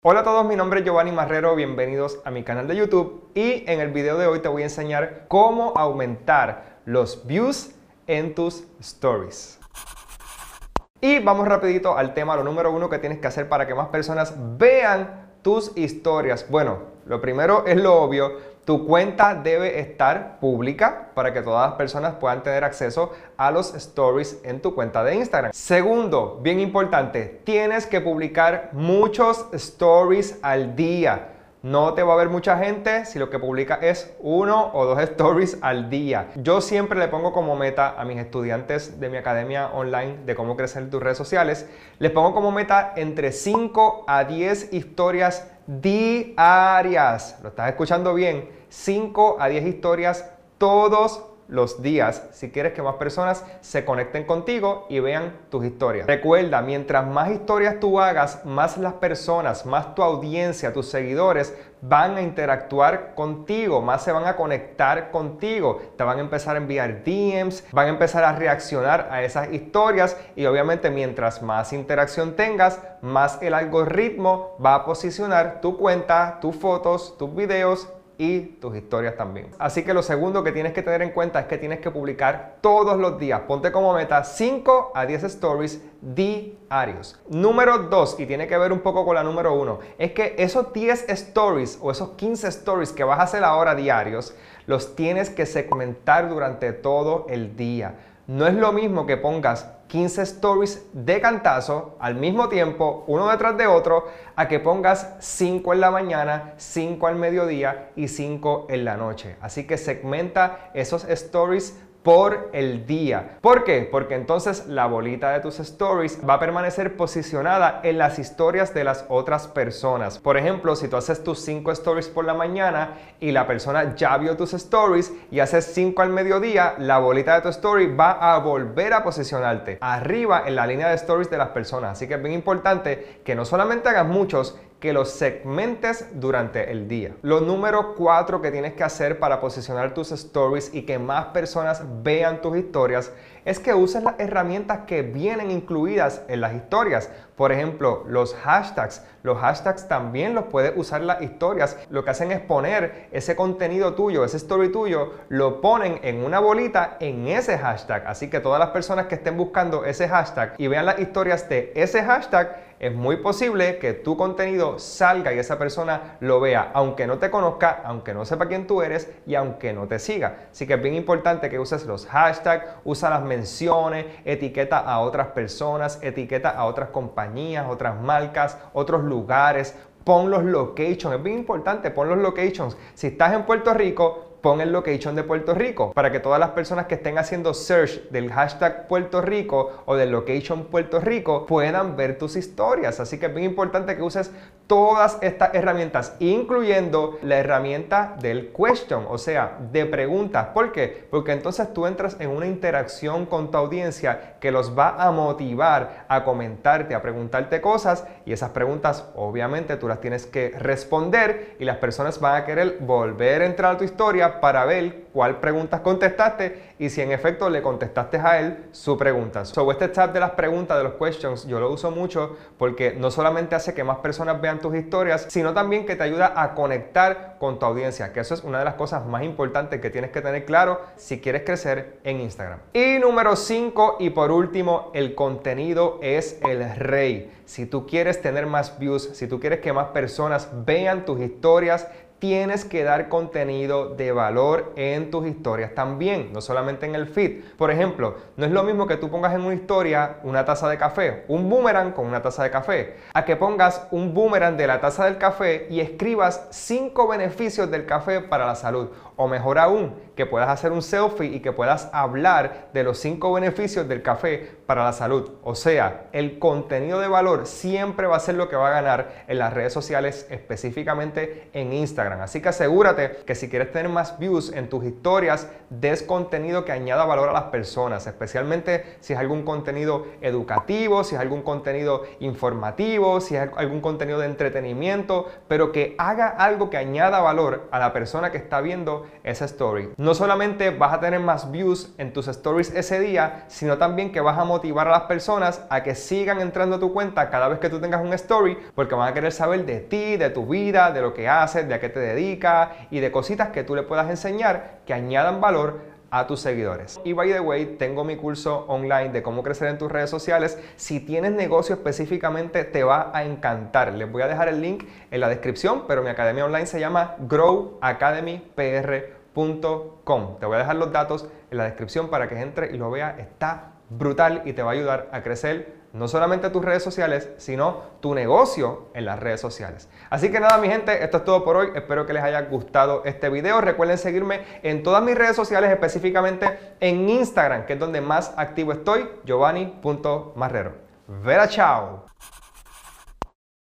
Hola a todos, mi nombre es Giovanni Marrero, bienvenidos a mi canal de YouTube y en el video de hoy te voy a enseñar cómo aumentar los views en tus stories. Y vamos rapidito al tema, lo número uno que tienes que hacer para que más personas vean tus historias. Bueno, lo primero es lo obvio, tu cuenta debe estar pública para que todas las personas puedan tener acceso a los stories en tu cuenta de Instagram. Segundo, bien importante, tienes que publicar muchos stories al día. No te va a ver mucha gente si lo que publica es uno o dos stories al día. Yo siempre le pongo como meta a mis estudiantes de mi academia online de cómo crecer tus redes sociales, les pongo como meta entre 5 a 10 historias diarias. ¿Lo estás escuchando bien? 5 a 10 historias todos los días si quieres que más personas se conecten contigo y vean tus historias. Recuerda, mientras más historias tú hagas, más las personas, más tu audiencia, tus seguidores van a interactuar contigo, más se van a conectar contigo, te van a empezar a enviar DMs, van a empezar a reaccionar a esas historias y obviamente mientras más interacción tengas, más el algoritmo va a posicionar tu cuenta, tus fotos, tus videos y tus historias también. Así que lo segundo que tienes que tener en cuenta es que tienes que publicar todos los días. Ponte como meta 5 a 10 stories diarios. Número 2, y tiene que ver un poco con la número 1, es que esos 10 stories o esos 15 stories que vas a hacer ahora diarios, los tienes que segmentar durante todo el día. No es lo mismo que pongas 15 stories de cantazo al mismo tiempo, uno detrás de otro, a que pongas 5 en la mañana, 5 al mediodía y 5 en la noche. Así que segmenta esos stories por el día. ¿Por qué? Porque entonces la bolita de tus stories va a permanecer posicionada en las historias de las otras personas. Por ejemplo, si tú haces tus 5 stories por la mañana y la persona ya vio tus stories y haces 5 al mediodía, la bolita de tu story va a volver a posicionarte arriba en la línea de stories de las personas. Así que es bien importante que no solamente hagas muchos, que los segmentes durante el día. Lo número cuatro que tienes que hacer para posicionar tus stories y que más personas vean tus historias es que uses las herramientas que vienen incluidas en las historias. Por ejemplo, los hashtags. Los hashtags también los puedes usar las historias. Lo que hacen es poner ese contenido tuyo, ese story tuyo, lo ponen en una bolita en ese hashtag. Así que todas las personas que estén buscando ese hashtag y vean las historias de ese hashtag, es muy posible que tu contenido salga y esa persona lo vea, aunque no te conozca, aunque no sepa quién tú eres y aunque no te siga. Así que es bien importante que uses los hashtags, usa las menciones, etiqueta a otras personas, etiqueta a otras compañías, otras marcas, otros lugares, pon los locations, es bien importante, pon los locations. Si estás en Puerto Rico, pon el location de Puerto Rico para que todas las personas que estén haciendo search del hashtag Puerto Rico o del location Puerto Rico puedan ver tus historias. Así que es bien importante que uses todas estas herramientas, incluyendo la herramienta del question, o sea, de preguntas. ¿Por qué? Porque entonces tú entras en una interacción con tu audiencia que los va a motivar a comentarte, a preguntarte cosas y esas preguntas obviamente tú las tienes que responder y las personas van a querer volver a entrar a tu historia para ver cuál preguntas contestaste y si en efecto le contestaste a él su pregunta. Sobre este chat de las preguntas, de los questions, yo lo uso mucho porque no solamente hace que más personas vean tus historias, sino también que te ayuda a conectar con tu audiencia, que eso es una de las cosas más importantes que tienes que tener claro si quieres crecer en Instagram. Y número 5 y por último, el contenido es el rey. Si tú quieres tener más views, si tú quieres que más personas vean tus historias, tienes que dar contenido de valor en tus historias también, no solamente en el feed. Por ejemplo, no es lo mismo que tú pongas en una historia una taza de café, un boomerang con una taza de café, a que pongas un boomerang de la taza del café y escribas cinco beneficios del café para la salud. O mejor aún, que puedas hacer un selfie y que puedas hablar de los cinco beneficios del café para la salud. O sea, el contenido de valor siempre va a ser lo que va a ganar en las redes sociales, específicamente en Instagram. Así que asegúrate que si quieres tener más views en tus historias, des contenido que añada valor a las personas, especialmente si es algún contenido educativo, si es algún contenido informativo, si es algún contenido de entretenimiento, pero que haga algo que añada valor a la persona que está viendo esa story. No solamente vas a tener más views en tus stories ese día, sino también que vas a motivar a las personas a que sigan entrando a tu cuenta cada vez que tú tengas un story, porque van a querer saber de ti, de tu vida, de lo que haces, de a qué te dedicas y de cositas que tú le puedas enseñar que añadan valor a tus seguidores. Y by the way, tengo mi curso online de cómo crecer en tus redes sociales. Si tienes negocio específicamente, te va a encantar. Les voy a dejar el link en la descripción, pero mi academia online se llama growacademypr.com. Te voy a dejar los datos en la descripción para que entre y lo vea. Está brutal y te va a ayudar a crecer no solamente tus redes sociales, sino tu negocio en las redes sociales. Así que nada, mi gente, esto es todo por hoy. Espero que les haya gustado este video. Recuerden seguirme en todas mis redes sociales, específicamente en Instagram, que es donde más activo estoy, giovanni.marrero. Vera, chao.